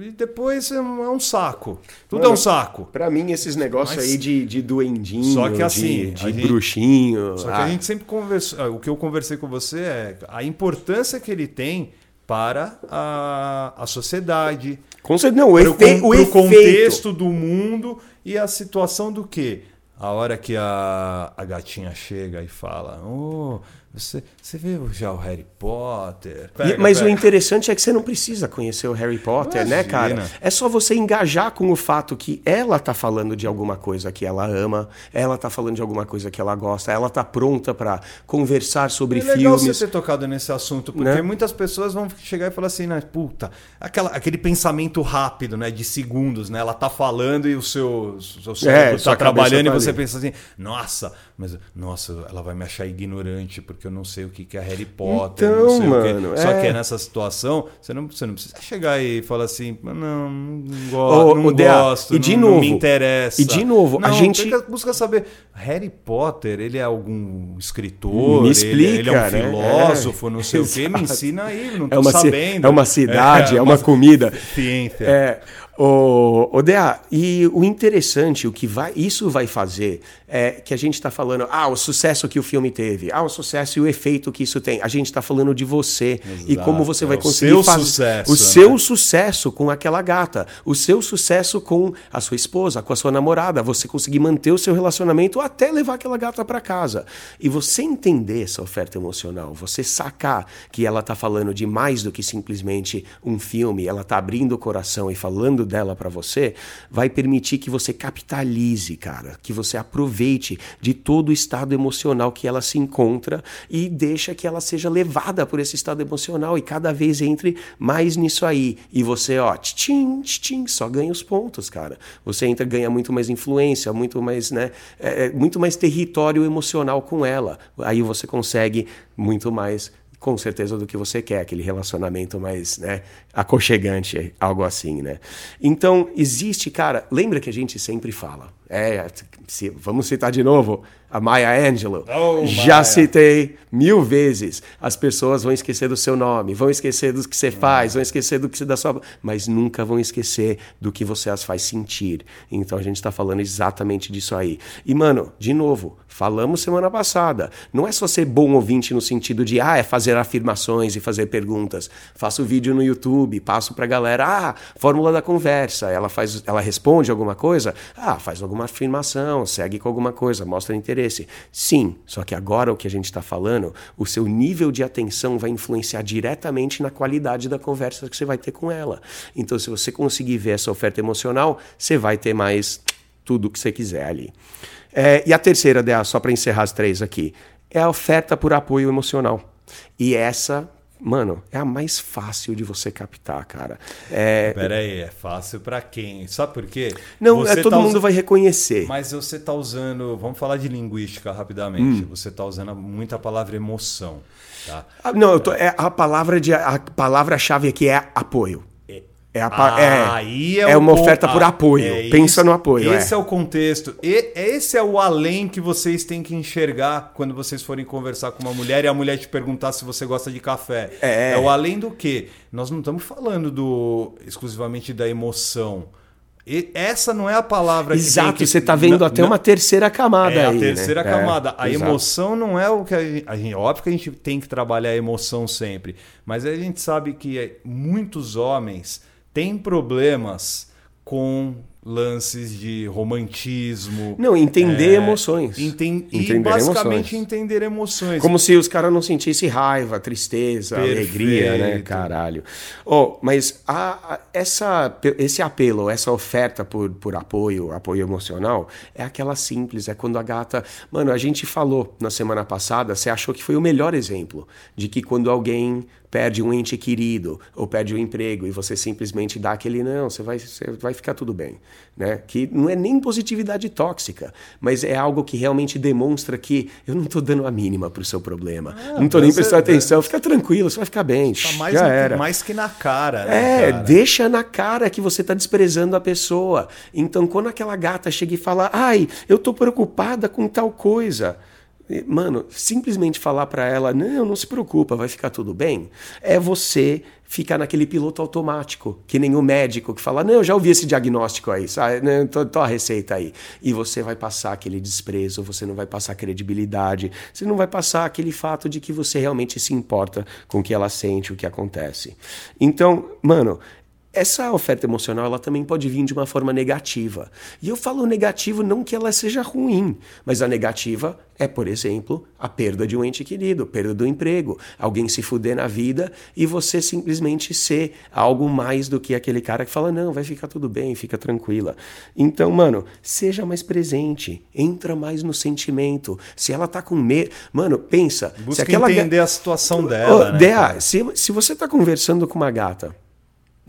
e depois é um, é saco. Tudo Mano, é um saco. Pra mim, esses negócios Mas... aí de, de duendinho, só que assim, de, de gente... bruxinho. Só que ah. a gente sempre conversou. Ah, o que eu conversei com você é a importância que ele tem para a, a sociedade. Com certeza, não, o, efe... o, o contexto do mundo e a situação do quê? A hora que a, a gatinha chega e fala: Oh, você, você viu já o Harry Potter? Pega, mas pega. o interessante é que você não precisa conhecer o Harry Potter, Imagina. né, cara? É só você engajar com o fato que ela tá falando de alguma coisa que ela ama, ela tá falando de alguma coisa que ela gosta, ela tá pronta para conversar sobre é legal filmes. você ter tocado nesse assunto, porque né? muitas pessoas vão chegar e falar assim, né, puta, aquela, aquele pensamento rápido, né, de segundos, né? Ela tá falando e o seu, o seu cérebro é, tá trabalhando tá e você pensa assim, nossa, mas nossa, ela vai me achar ignorante porque eu não sei o que é Harry Potter, então, não sei mano, o que. Só é... que é nessa situação, você não, você não precisa chegar e falar assim, não, não, gosto, não gosto, e de não, novo, não me interessa. E de novo, não, a gente busca saber, Harry Potter, ele é algum escritor, me explica, ele, ele é um né? filósofo, é, não sei exato. o que, me ensina aí, não é uma sabendo. É uma cidade, é, é uma, uma comida. Ciência. É, o, o DA, e o interessante, o que vai, isso vai fazer é que a gente está falando, ah, o sucesso que o filme teve, ah, o sucesso e o efeito que isso tem. A gente está falando de você Exato. e como você vai é conseguir fazer sucesso, o seu né? sucesso com aquela gata, o seu sucesso com a sua esposa, com a sua namorada, você conseguir manter o seu relacionamento até levar aquela gata para casa. E você entender essa oferta emocional, você sacar que ela está falando de mais do que simplesmente um filme, ela está abrindo o coração e falando dela para você, vai permitir que você capitalize, cara, que você aproveite de todo o estado emocional que ela se encontra e deixa que ela seja levada por esse estado emocional e cada vez entre mais nisso aí. E você, ó, tchim, tchim, só ganha os pontos, cara. Você entra, ganha muito mais influência, muito mais, né, é, é muito mais território emocional com ela. Aí você consegue muito mais com certeza do que você quer, aquele relacionamento mais né, aconchegante, algo assim, né? Então, existe, cara, lembra que a gente sempre fala, é, se, vamos citar de novo, a Maya Angelou. Oh, Já Maya. citei mil vezes. As pessoas vão esquecer do seu nome, vão esquecer do que você faz, vão esquecer do que você dá sua. Mas nunca vão esquecer do que você as faz sentir. Então a gente está falando exatamente disso aí. E, mano, de novo, falamos semana passada. Não é só ser bom ouvinte no sentido de, ah, é fazer afirmações e fazer perguntas. Faço vídeo no YouTube, passo pra galera, ah, fórmula da conversa. Ela faz, ela responde alguma coisa? Ah, faz alguma afirmação, segue com alguma coisa, mostra interesse? Sim, só que agora o que a gente está falando, o seu nível de atenção vai influenciar diretamente na qualidade da conversa que você vai ter com ela. Então, se você conseguir ver essa oferta emocional, você vai ter mais tudo o que você quiser ali. É, e a terceira, só para encerrar as três aqui, é a oferta por apoio emocional. E essa Mano, é a mais fácil de você captar, cara. É... Peraí, é fácil para quem? Sabe por quê? Não, você é, todo tá mundo vai reconhecer. Mas você tá usando. Vamos falar de linguística rapidamente. Hum. Você tá usando muita palavra emoção. Tá? Ah, não, tô, é a palavra de a palavra-chave aqui é apoio. É, a, ah, é, é, é uma oferta por apoio. É Pensa isso, no apoio. Esse é. é. o contexto. E, esse é o além que vocês têm que enxergar quando vocês forem conversar com uma mulher e a mulher te perguntar se você gosta de café. É, é o além do que? Nós não estamos falando do exclusivamente da emoção. E essa não é a palavra Exato, que, que você está vendo não, até não, uma terceira camada é aí. A terceira né? camada. É, a exato. emoção não é o que a gente, a gente. Óbvio que a gente tem que trabalhar a emoção sempre. Mas a gente sabe que muitos homens tem problemas com lances de romantismo. Não, entender é, emoções. Enten entender e basicamente emoções. entender emoções. Como se os caras não sentissem raiva, tristeza, Perfeito. alegria, né? Caralho. Oh, mas a, a, essa, esse apelo, essa oferta por, por apoio, apoio emocional, é aquela simples, é quando a gata. Mano, a gente falou na semana passada, você achou que foi o melhor exemplo de que quando alguém perde um ente querido ou perde o um emprego e você simplesmente dá aquele não, você vai, você vai ficar tudo bem, né? Que não é nem positividade tóxica, mas é algo que realmente demonstra que eu não estou dando a mínima pro seu problema, ah, não estou nem prestando atenção, fica tranquilo, você vai ficar bem, tá mais, já era. mais que na cara, né, É, cara? deixa na cara que você está desprezando a pessoa. Então, quando aquela gata chega e fala, ai, eu estou preocupada com tal coisa, Mano, simplesmente falar para ela, não, não se preocupa, vai ficar tudo bem, é você ficar naquele piloto automático, que nem o médico que fala, não, eu já ouvi esse diagnóstico aí, sabe? Né, tô, tô a receita aí. E você vai passar aquele desprezo, você não vai passar credibilidade, você não vai passar aquele fato de que você realmente se importa com o que ela sente, o que acontece. Então, mano, essa oferta emocional ela também pode vir de uma forma negativa. E eu falo negativo não que ela seja ruim, mas a negativa é, por exemplo, a perda de um ente querido, perda do emprego, alguém se fuder na vida e você simplesmente ser algo mais do que aquele cara que fala: "Não, vai ficar tudo bem, fica tranquila". Então, mano, seja mais presente, entra mais no sentimento. Se ela tá com medo, mano, pensa, Busca se aquela entender a situação dela, oh, né? Dea, se, se você tá conversando com uma gata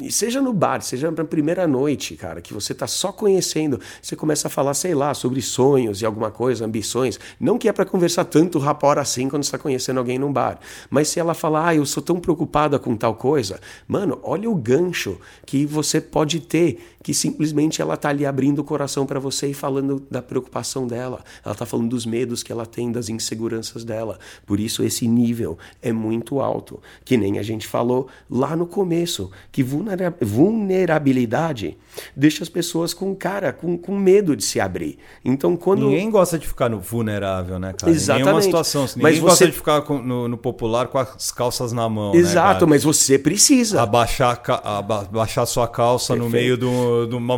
e seja no bar, seja na primeira noite, cara, que você tá só conhecendo, você começa a falar, sei lá, sobre sonhos e alguma coisa, ambições. Não que é para conversar tanto rapor assim quando está conhecendo alguém num bar. Mas se ela falar, ah, eu sou tão preocupada com tal coisa, mano, olha o gancho que você pode ter, que simplesmente ela tá ali abrindo o coração para você e falando da preocupação dela. Ela tá falando dos medos que ela tem, das inseguranças dela. Por isso esse nível é muito alto. Que nem a gente falou lá no começo, que vulnerabilidade deixa as pessoas com cara, com, com medo de se abrir. Então, quando. Ninguém gosta de ficar no vulnerável, né, cara? Exatamente. Nenhuma situação. Ninguém mas gosta você... de ficar no, no, popular com as calças na mão. Né, Exato, né, mas você precisa. Abaixar, abaixar sua calça Perfeito. no meio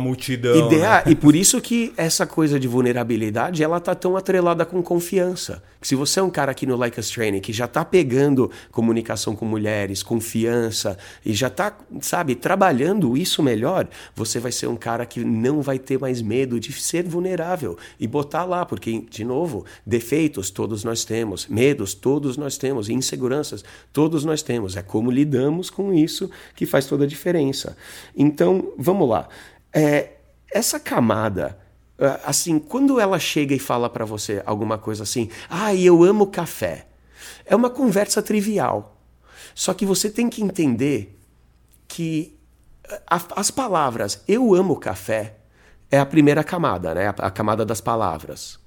multidão. Ideia, né? E por isso que essa coisa de vulnerabilidade ela tá tão atrelada com confiança. Se você é um cara aqui no Like Us Training que já tá pegando comunicação com mulheres, confiança, e já tá, sabe, trabalhando isso melhor, você vai ser um cara que não vai ter mais medo de ser vulnerável e botar lá, porque, de novo, defeitos todos nós temos, medos todos nós temos, inseguranças todos nós temos. É como lidamos com isso que faz toda a diferença. Então, vamos lá. É, essa camada assim, quando ela chega e fala para você alguma coisa assim, ah, eu amo café, é uma conversa trivial. Só que você tem que entender que as palavras eu amo café é a primeira camada, né? A camada das palavras.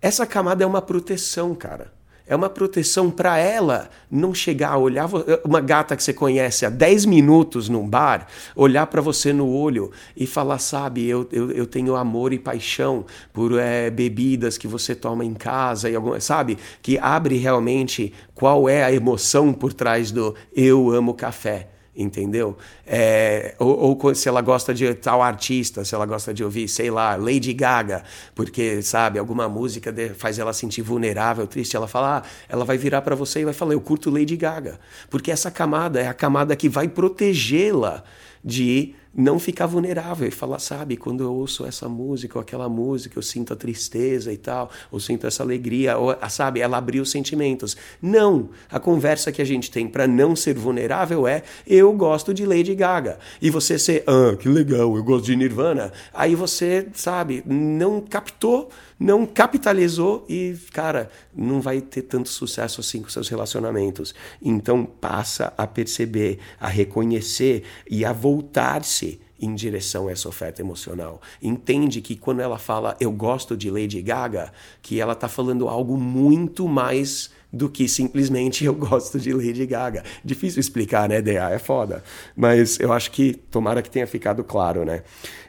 Essa camada é uma proteção, cara. É uma proteção para ela não chegar a olhar uma gata que você conhece há 10 minutos num bar, olhar para você no olho e falar, sabe, eu, eu, eu tenho amor e paixão por é, bebidas que você toma em casa e alguma, sabe, que abre realmente qual é a emoção por trás do eu amo café entendeu? É, ou, ou, se ela gosta de tal artista, se ela gosta de ouvir, sei lá, Lady Gaga, porque, sabe, alguma música faz ela sentir vulnerável, triste, ela fala, ah, ela vai virar para você e vai falar, eu curto Lady Gaga, porque essa camada é a camada que vai protegê-la de não ficar vulnerável e falar, sabe, quando eu ouço essa música ou aquela música, eu sinto a tristeza e tal, ou sinto essa alegria, ou, sabe, ela abriu os sentimentos. Não! A conversa que a gente tem para não ser vulnerável é eu gosto de Lady Gaga. E você ser, ah, que legal, eu gosto de Nirvana. Aí você, sabe, não captou não capitalizou e, cara, não vai ter tanto sucesso assim com seus relacionamentos. Então passa a perceber, a reconhecer e a voltar-se em direção a essa oferta emocional. Entende que quando ela fala eu gosto de Lady Gaga, que ela está falando algo muito mais do que simplesmente eu gosto de Lady Gaga. Difícil explicar, né, DA? É foda. Mas eu acho que tomara que tenha ficado claro, né?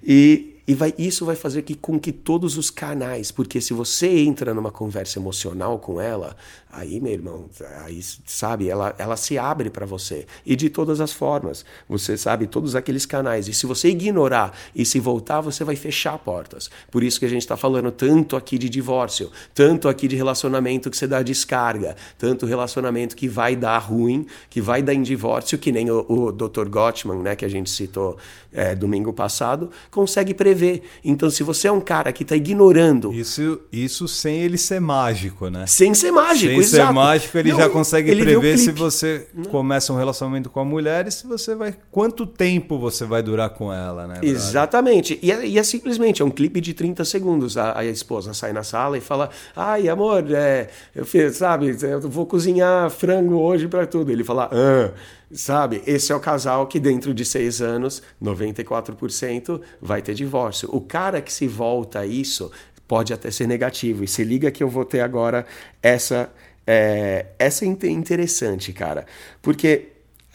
E e vai, isso vai fazer que, com que todos os canais, porque se você entra numa conversa emocional com ela, aí, meu irmão, aí, sabe, ela, ela se abre para você. E de todas as formas. Você sabe, todos aqueles canais. E se você ignorar e se voltar, você vai fechar portas. Por isso que a gente está falando tanto aqui de divórcio, tanto aqui de relacionamento que você dá descarga, tanto relacionamento que vai dar ruim, que vai dar em divórcio, que nem o, o Dr. Gottman, né, que a gente citou é, domingo passado, consegue prever prever. Então, se você é um cara que está ignorando. Isso, isso sem ele ser mágico, né? Sem ser mágico, Sem exato. ser mágico, ele Não, já consegue ele prever se você começa um relacionamento com a mulher e se você vai. Quanto tempo você vai durar com ela, né? Exatamente. E é, e é simplesmente, é um clipe de 30 segundos. A, a esposa sai na sala e fala: Ai, amor, é, eu fiz, sabe, eu vou cozinhar frango hoje para tudo. Ele fala: Ah, sabe, esse é o casal que dentro de seis anos, 94% vai ter divórcio. O cara que se volta a isso pode até ser negativo. E se liga que eu vou ter agora essa. É, essa é inte- interessante, cara. Porque,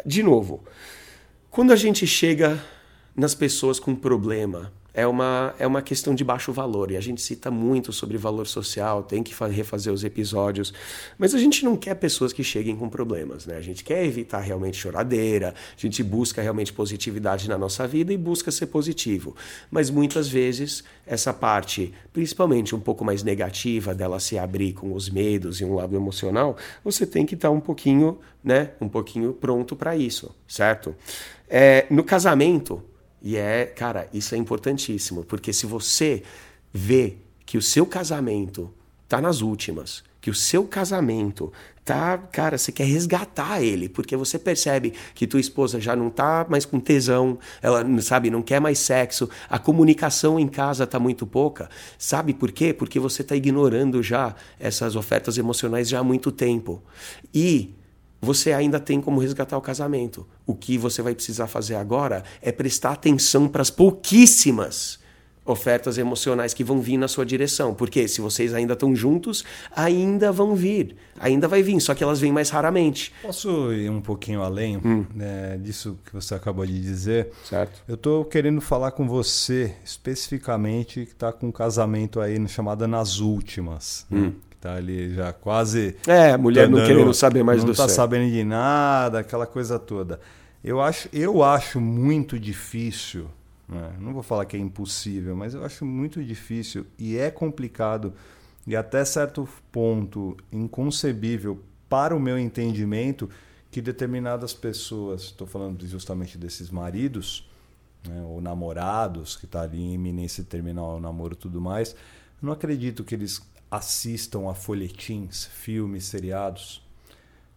de novo, quando a gente chega nas pessoas com problema, é uma, é uma questão de baixo valor. E a gente cita muito sobre valor social, tem que fa- refazer os episódios. Mas a gente não quer pessoas que cheguem com problemas, né? A gente quer evitar realmente choradeira, a gente busca realmente positividade na nossa vida e busca ser positivo. Mas muitas vezes essa parte, principalmente um pouco mais negativa dela se abrir com os medos e um lado emocional, você tem que estar um pouquinho, né? Um pouquinho pronto para isso, certo? É, no casamento, e é, cara, isso é importantíssimo, porque se você vê que o seu casamento tá nas últimas, que o seu casamento tá, cara, você quer resgatar ele, porque você percebe que tua esposa já não tá mais com tesão, ela, sabe, não quer mais sexo, a comunicação em casa tá muito pouca. Sabe por quê? Porque você tá ignorando já essas ofertas emocionais já há muito tempo. E você ainda tem como resgatar o casamento. O que você vai precisar fazer agora é prestar atenção para as pouquíssimas ofertas emocionais que vão vir na sua direção. Porque se vocês ainda estão juntos, ainda vão vir. Ainda vai vir, só que elas vêm mais raramente. Posso ir um pouquinho além Hum. né, disso que você acabou de dizer? Certo? Eu tô querendo falar com você especificamente que tá com um casamento aí chamada nas últimas, né? Tá ali já quase É, mulher tá não querendo saber mais não do tá céu. sabendo de nada, aquela coisa toda. Eu acho, eu acho muito difícil, né? não vou falar que é impossível, mas eu acho muito difícil e é complicado e até certo ponto inconcebível para o meu entendimento que determinadas pessoas, estou falando justamente desses maridos, né, ou namorados que está ali em iminência de terminar o namoro e tudo mais, eu não acredito que eles assistam a folhetins, filmes, seriados,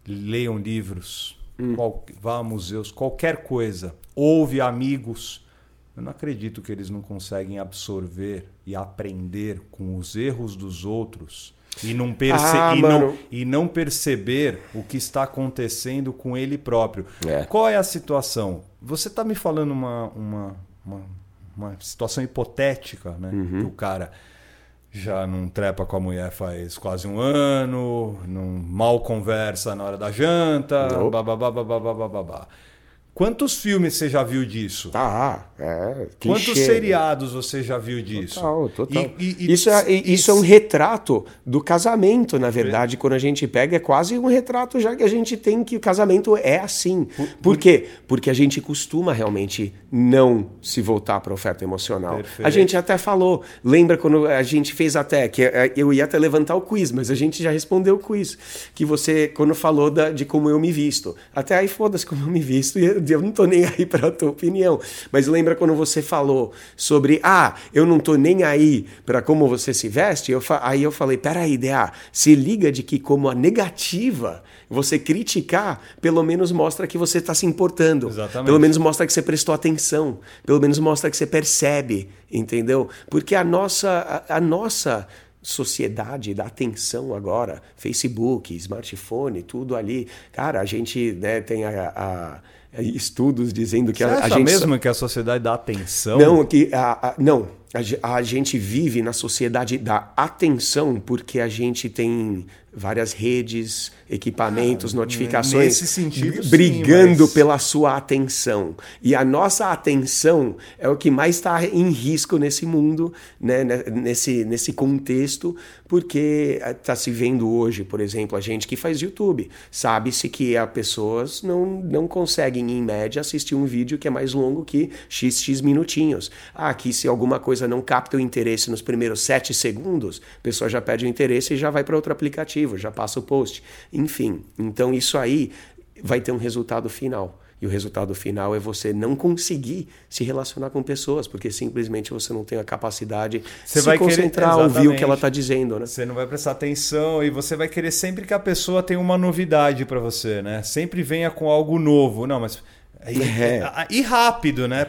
leiam livros, qual- vá a museus, qualquer coisa, ouve amigos. Eu não acredito que eles não conseguem absorver e aprender com os erros dos outros e não, perce Ah, e não, e não perceber o que está acontecendo com ele próprio. É. Qual é a situação? Você está me falando uma, uma, uma, uma situação hipotética, né? Uhum. Que o cara já não trepa com a mulher faz quase um ano, não mal conversa na hora da janta, Nope. babá, babá, babá, babá. Quantos filmes você já viu disso? Tá, é. Quantos clichê. seriados você já viu disso? Total, total. E- e- e- isso, é, isso é um retrato do casamento, na verdade. Quando a gente pega, é quase um retrato já que a gente tem que o casamento é assim. Por, quê? Porque a gente costuma realmente não se voltar para a oferta emocional. Perfeito. A gente até falou, lembra quando a gente fez até, que é, eu ia até levantar o quiz, mas a gente já respondeu o quiz. Que você, quando falou da- de como eu me visto. Até aí, foda-se como eu me visto, e eu, não tô nem aí para a tua opinião. Mas lembra quando você falou sobre, ah, eu não tô nem aí para como você se veste? Eu aí eu falei, peraí, DA, se liga de que como a negativa, você criticar, pelo menos mostra que você está se importando. Exatamente. Pelo menos mostra que você prestou atenção. Pelo menos mostra que você percebe, entendeu? Porque a nossa, a, a nossa sociedade da atenção agora, Facebook, smartphone, tudo ali. Cara, a gente né, tem a- a- estudos dizendo que Você a, a acha gente mesmo que a sociedade dá atenção? não, que a, a- não. A, a gente vive na sociedade da atenção porque a gente tem várias redes, equipamentos, Ah, notificações nesse sentido, sim, brigando mas- pela sua atenção. E a nossa atenção é o que mais está em risco nesse mundo, né, né, nesse, nesse contexto, porque está se vendo hoje, por exemplo, a gente que faz YouTube. Sabe-se que as pessoas não, não conseguem, em média, assistir um vídeo que é mais longo que XX minutinhos. Ah, aqui se alguma coisa não capta o interesse nos primeiros sete segundos, a pessoa já perde o interesse e já vai para outro aplicativo, já passa o post. Enfim, então isso aí vai ter um resultado final. E o resultado final é você não conseguir se relacionar com pessoas, porque simplesmente você não tem a capacidade você de vai se concentrar, querer, ouvir o que ela está dizendo, né? Você não vai prestar atenção e você vai querer sempre que a pessoa tenha uma novidade para você, né? Sempre venha com algo novo. Não, mas e, é. e, rápido, né?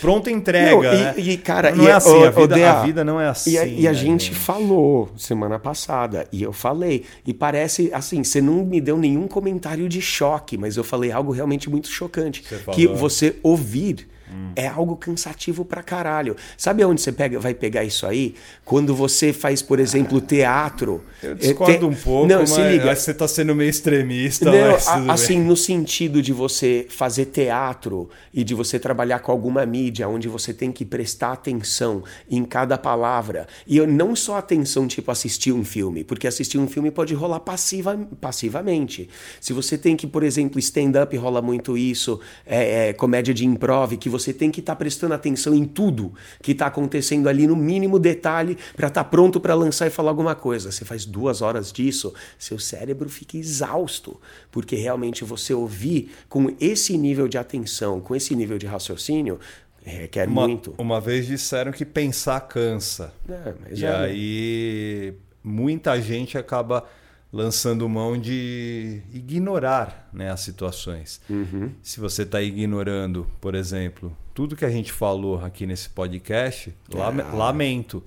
Pronta entrega. Não, e, né? e, cara, não é assim. O, a, vida, a, vida, não é assim. E a, e a né, gente, gente falou semana passada, e eu falei. E parece assim: você não me deu nenhum comentário de choque, mas eu falei algo realmente muito chocante. Você que você ouvir Hum. É algo cansativo pra caralho. Sabe aonde você pega, vai pegar isso aí? Quando você faz, por exemplo, teatro. Eu discordo te... um pouco, não, mas se liga. você tá sendo meio extremista. Não, a, assim, no sentido de você fazer teatro e de você trabalhar com alguma mídia onde você tem que prestar atenção em cada palavra. E eu, não só atenção, tipo, assistir um filme, porque assistir um filme pode rolar passiva, passivamente. Se você tem que, por exemplo, stand-up rola muito isso, é, é, comédia de improv, que você você tem que estar tá prestando atenção em tudo que está acontecendo ali, no mínimo detalhe, para estar tá pronto para lançar e falar alguma coisa. Você faz duas horas disso, seu cérebro fica exausto, porque realmente você ouvir com esse nível de atenção, com esse nível de raciocínio, requer uma, muito. Uma vez disseram que pensar cansa. É, e é, aí muita gente acaba lançando mão de ignorar né, as situações. Uhum. Se você está ignorando, por exemplo, tudo que a gente falou aqui nesse podcast, ah. lamento.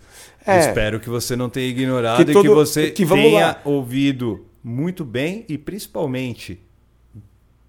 É. Espero que você não tenha ignorado que todo, e que você que tenha lá. ouvido muito bem e principalmente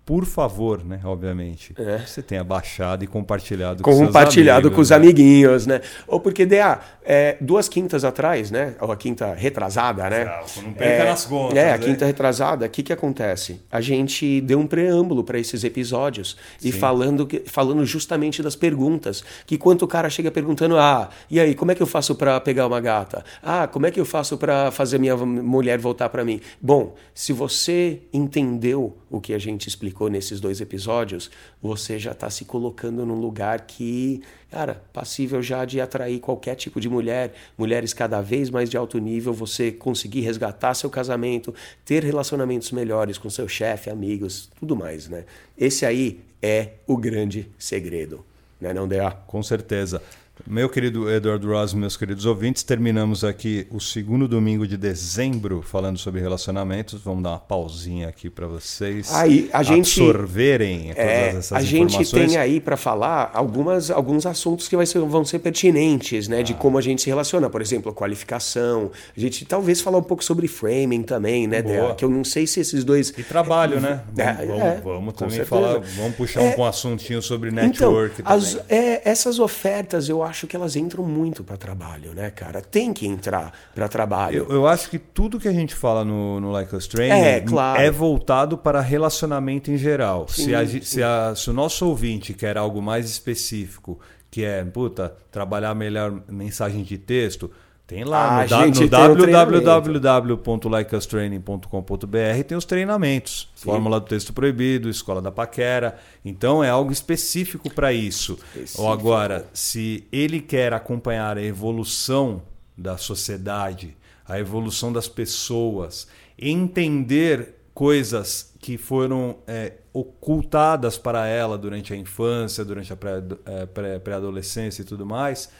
por favor, né? Obviamente. É. Você tenha baixado e compartilhado com Compartilhado amigos, com os né? amiguinhos, né? Ou porque, DA, é, duas quintas atrás, né? Ou a quinta retrasada, né? Não perca é, nas contas. É, a né? quinta retrasada, o que, que acontece? A gente deu um preâmbulo para esses episódios Sim. e falando, falando justamente das perguntas. Que quanto o cara chega perguntando, ah, e aí, como é que eu faço para pegar uma gata? Ah, como é que eu faço para fazer minha mulher voltar para mim? Bom, se você entendeu o que a gente explicou nesses dois episódios, você já está se colocando num lugar que, cara, passível já de atrair qualquer tipo de mulher, mulheres cada vez mais de alto nível, você conseguir resgatar seu casamento, ter relacionamentos melhores com seu chefe, amigos, tudo mais, né? Esse aí é o grande segredo, né, não, D.A.? Com certeza. Meu querido Eduardo Ross, meus queridos ouvintes, terminamos aqui o segundo domingo de dezembro falando sobre relacionamentos. Vamos dar uma pausinha aqui para vocês aí, a gente, absorverem todas é, essas a informações. A gente tem aí para falar algumas, alguns assuntos que ser, vão ser pertinentes, né? Ah. De como a gente se relaciona. Por exemplo, qualificação. A gente talvez falar um pouco sobre framing também, né? Que eu não sei se esses dois... E trabalho, né? É, vamos, é, vamos também certeza. falar, vamos puxar um, um assuntinho sobre então, network então, as, é, essas ofertas eu acho acho que elas entram muito para trabalho, né, cara? Tem que entrar para trabalho. Eu, eu, acho que tudo que a gente fala no, no Like Us Training é, claro. é voltado para relacionamento em geral. Sim, se, a. Se, a, se o nosso ouvinte quer algo mais específico, que é, puta, trabalhar melhor mensagem de texto, tem lá ah, no, no www.likeustraining.com.br tem os treinamentos. Sim. Fórmula do texto proibido, escola da paquera. Então é algo específico para isso. Específico. Ou agora, se ele quer acompanhar a evolução da sociedade, a evolução das pessoas, entender coisas que foram é, ocultadas para ela durante a infância, durante a é, pré-adolescência e tudo mais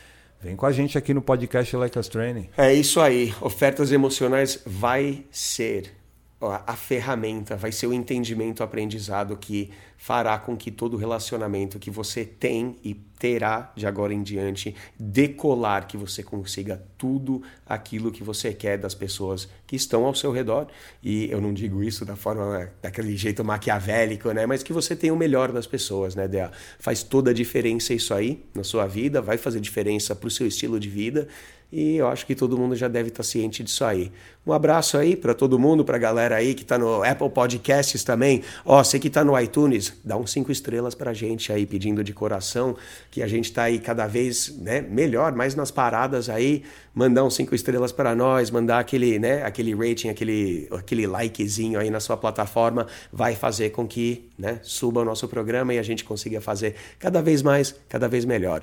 Vem com a gente aqui no podcast Like Us Training. É isso aí. Ofertas emocionais vai ser a ferramenta, vai ser o entendimento, o aprendizado que fará com que todo relacionamento que você tem e terá de agora em diante decolar, que você consiga tudo aquilo que você quer das pessoas que estão ao seu redor. E eu não digo isso da forma daquele jeito maquiavélico, né? Mas que você tenha o melhor das pessoas, né, Dea? Faz toda a diferença isso aí na sua vida, vai fazer diferença para o seu estilo de vida e eu acho que todo mundo já deve estar ciente disso aí. Um abraço aí para todo mundo, para a galera aí que está no Apple Podcasts também. Ó, você que está no iTunes, dá uns cinco estrelas para a gente aí, pedindo de coração, que a gente está aí cada vez né, melhor, mais nas paradas aí. Mandar uns cinco estrelas para nós, mandar aquele, né, aquele rating, aquele, aquele likezinho aí na sua plataforma, vai fazer com que né, suba o nosso programa e a gente consiga fazer cada vez mais, cada vez melhor.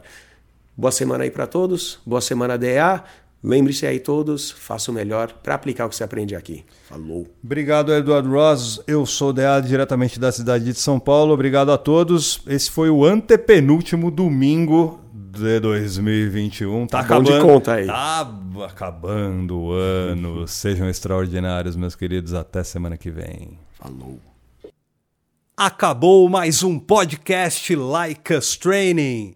Boa semana aí para todos, boa semana DA. Lembre-se aí todos, faça o melhor para aplicar o que você aprende aqui. Falou. Obrigado, Eduardo Ross. Eu sou Deado, diretamente da cidade de São Paulo. Obrigado a todos. Esse foi o antepenúltimo domingo de 2021. Tá, tá acabando. de conta aí. Tá acabando o ano. Sejam extraordinários, meus queridos. Até semana que vem. Falou. Acabou mais um podcast Like Us Training.